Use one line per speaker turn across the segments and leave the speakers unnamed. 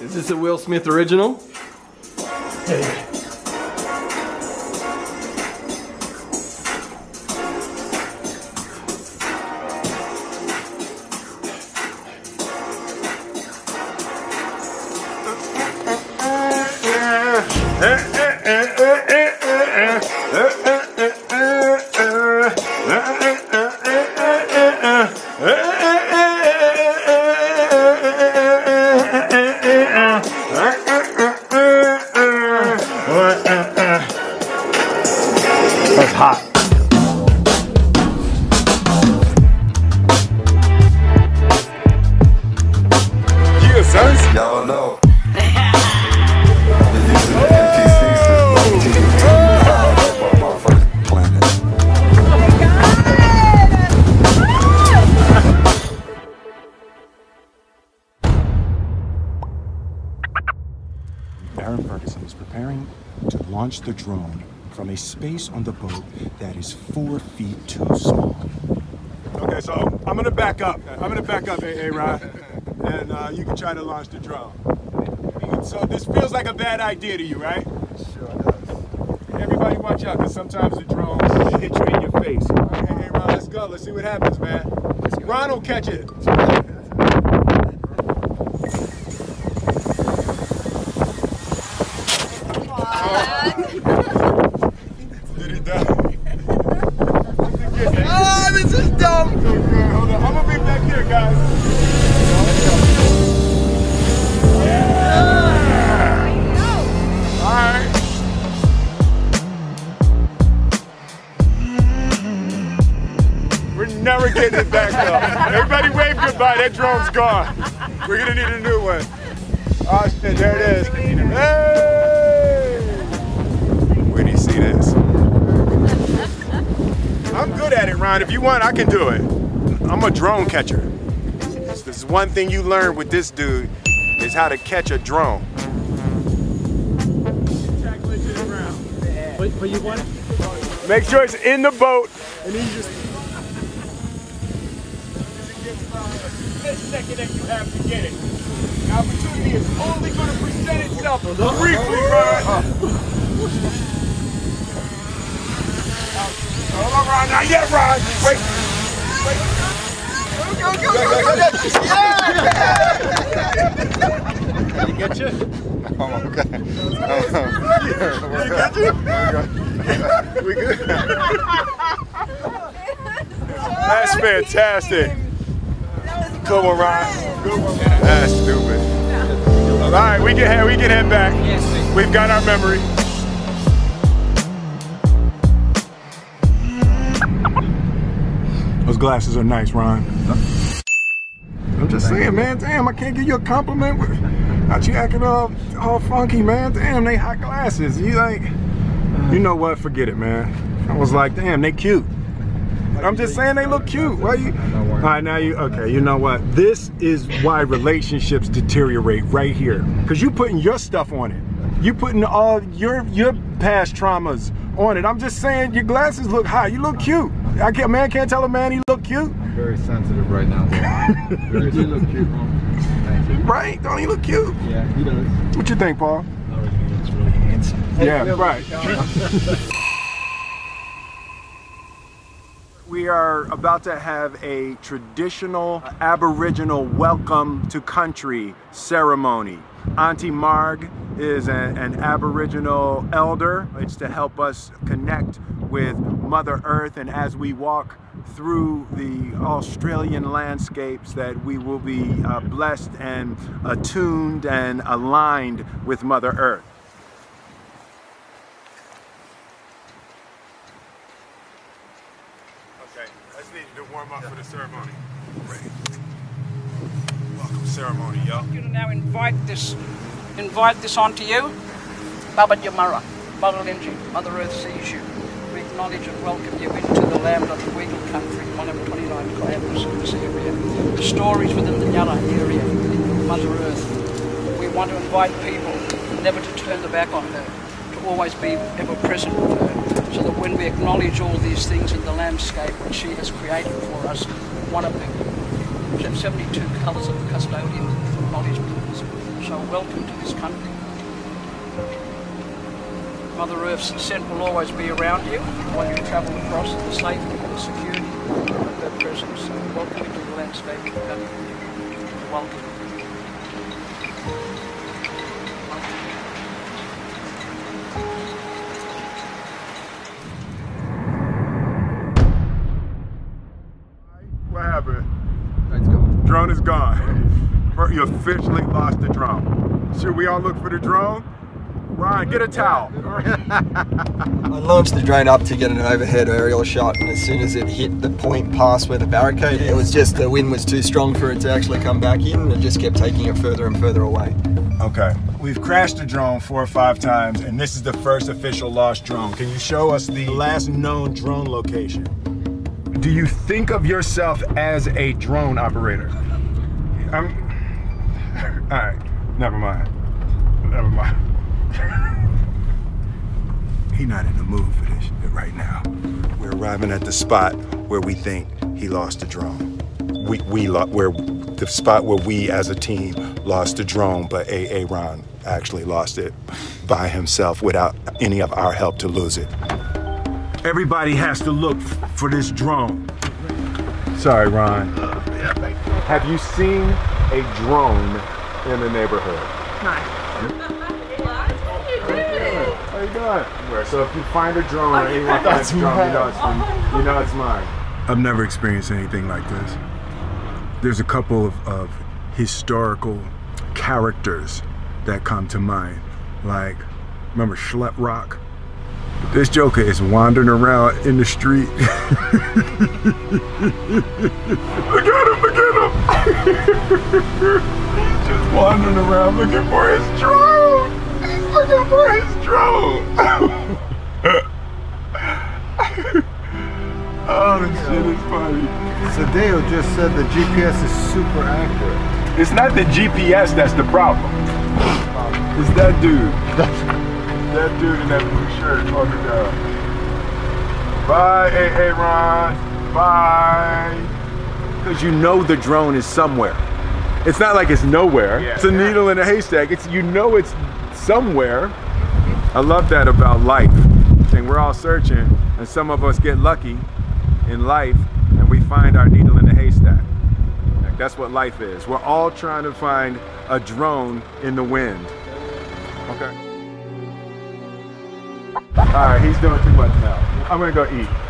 Is this a Will Smith original? That's hot.
Yeah, sons.
Y'all know. Been using the NPC since 1980. My first planet.
Baron Ferguson is preparing to launch the drone from a space on the boat that is four feet too small.
Okay, so I'm gonna back up. I'm gonna back up, A Rod, and uh, you can try to launch the drone. So this feels like a bad idea to you, right?
Sure does.
Everybody watch out, because sometimes the drones hit you in your face. Okay, hey Ron, let's go. Let's see what happens, man. Ron will catch it. Getting it back up. Everybody wave goodbye. That drone's gone. We're gonna need a new one. Oh shit, there it is. Hey! Where do you see this? I'm good at it, Ron. If you want, I can do it. I'm a drone catcher. This is one thing you learn with this dude is how to catch a drone.
But, but you want
Make sure it's in the boat, and then you just. second that you have to get it. The opportunity is only going to present itself briefly, Ron. Hold on, Ron. Not yet, Ron. Wait. Wait. Go, go, go, go, go, go.
to get you?
I'm okay.
We good? That's fantastic. Good one, Ron. Good one. That's stupid. All right, we can head. We can head back. We've got our memory. Those glasses are nice, Ron. I'm just saying, man. Damn, I can't give you a compliment. Not you acting all, all funky, man. Damn, they hot glasses. You like, you know what? Forget it, man. I was like, damn, they cute. I'm just saying they look cute. Why you? All right, now you okay? You know what? This is why relationships deteriorate right here. Cause you putting your stuff on it. You putting all your your past traumas on it. I'm just saying your glasses look hot. You look cute. I can't man can't tell a man he look cute.
Very sensitive right now. Very you look cute, man. Thank you.
Right? Don't he look cute?
Yeah, he does.
What you think, Paul?
Really handsome.
Yeah, right. We are about to have a traditional Aboriginal welcome to country ceremony. Auntie Marg is a- an Aboriginal elder. It's to help us connect with Mother Earth, and as we walk through the Australian landscapes, that we will be uh, blessed and attuned and aligned with Mother Earth. Okay, let's need to warm up for the ceremony. Ready. Welcome ceremony, yo.
now invite this invite this onto you. Baba Yamara, Mother Lindsay, Mother Earth sees you. We acknowledge and welcome you into the land of the Weagle country, one of 29 clans in this area. The stories within the Yala area, Mother Earth. We want to invite people never to turn their back on her, to always be ever present with her, so that when we acknowledge all these things in the landscape which she has created for us, one of the 72 colours of the custodian acknowledgement. So welcome to this country. Mother Earth's scent will always be around you while you travel across the safety and the security of that presence. Welcome to the landscape of. Welcome.
Drone is gone. You officially lost the drone. Should we all look for the drone? Ryan, get a towel.
I launched the drone up to get an overhead aerial shot, and as soon as it hit the point past where the barricade, it was just the wind was too strong for it to actually come back in, and it just kept taking it further and further away.
Okay. We've crashed the drone four or five times, and this is the first official lost drone. Can you show us the last known drone location? Do you think of yourself as a drone operator? I'm. All right. Never mind. Never mind. he not in the mood for this shit right now. We're arriving at the spot where we think he lost the drone. We we lo- where the spot where we as a team lost the drone, but A. Ron actually lost it by himself without any of our help to lose it. Everybody has to look f- for this drone. Sorry, Ron. Have you seen a drone in the neighborhood? No. How you doing? Where? So if you find a drone or anyone finds a drone, you know it's from, you know it's mine. I've never experienced anything like this. There's a couple of, of historical characters that come to mind. Like, remember Schleprock? This Joker is wandering around in the street. look at him, look at him! He's just wandering around looking for his drone! He's looking for his drone! oh, this shit is funny.
Sadeo just said the GPS is super accurate.
It's not the GPS that's the problem. It's that dude. that dude in that blue shirt on the down. Bye, hey, hey, Ron. Bye. Because you know the drone is somewhere. It's not like it's nowhere. it's a needle in a haystack. It's you know it's somewhere. I love that about life. And we're all searching, and some of us get lucky in life, and we find our needle in the haystack. Like, that's what life is. We're all trying to find a drone in the wind. Okay. All right, he's doing too much now. I'm gonna go eat.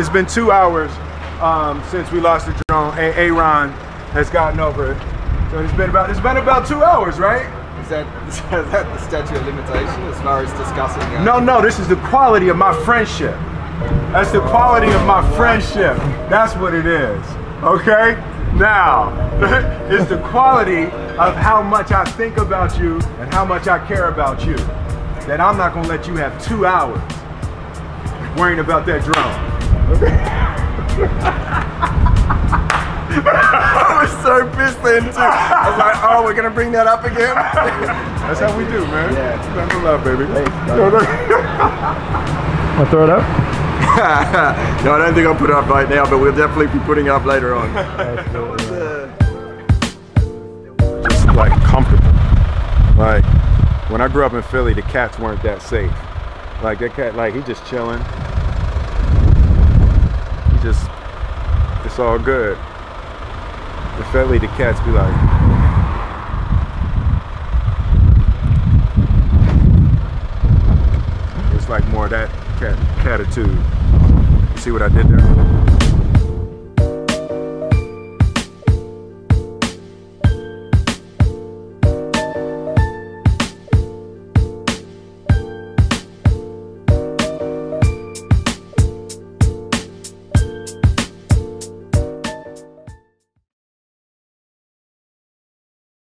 It's been two hours um, since we lost the drone. A- Aaron has gotten over it. So it's been about it's been about two hours, right?
Is that, is that the statute of limitation as far as discussing? uh,
No, no, this is the quality of my friendship. That's the quality of my friendship. That's what it is. Okay? Now, it's the quality of how much I think about you and how much I care about you. That I'm not gonna let you have two hours worrying about that drone.
I was so pissed then too. I was like, oh, we're gonna bring that up again.
That's how we do, man.
Yeah.
Stand for love, baby.
I'll throw it up.
no, I don't think I'll put it up right now, but we'll definitely be putting it up later on.
just like comfortable. Like when I grew up in Philly, the cats weren't that safe. Like that cat, like he just chilling. Just, it's all good. The Philly, the cats be like, it's like more of that cat catitude. See what I did there?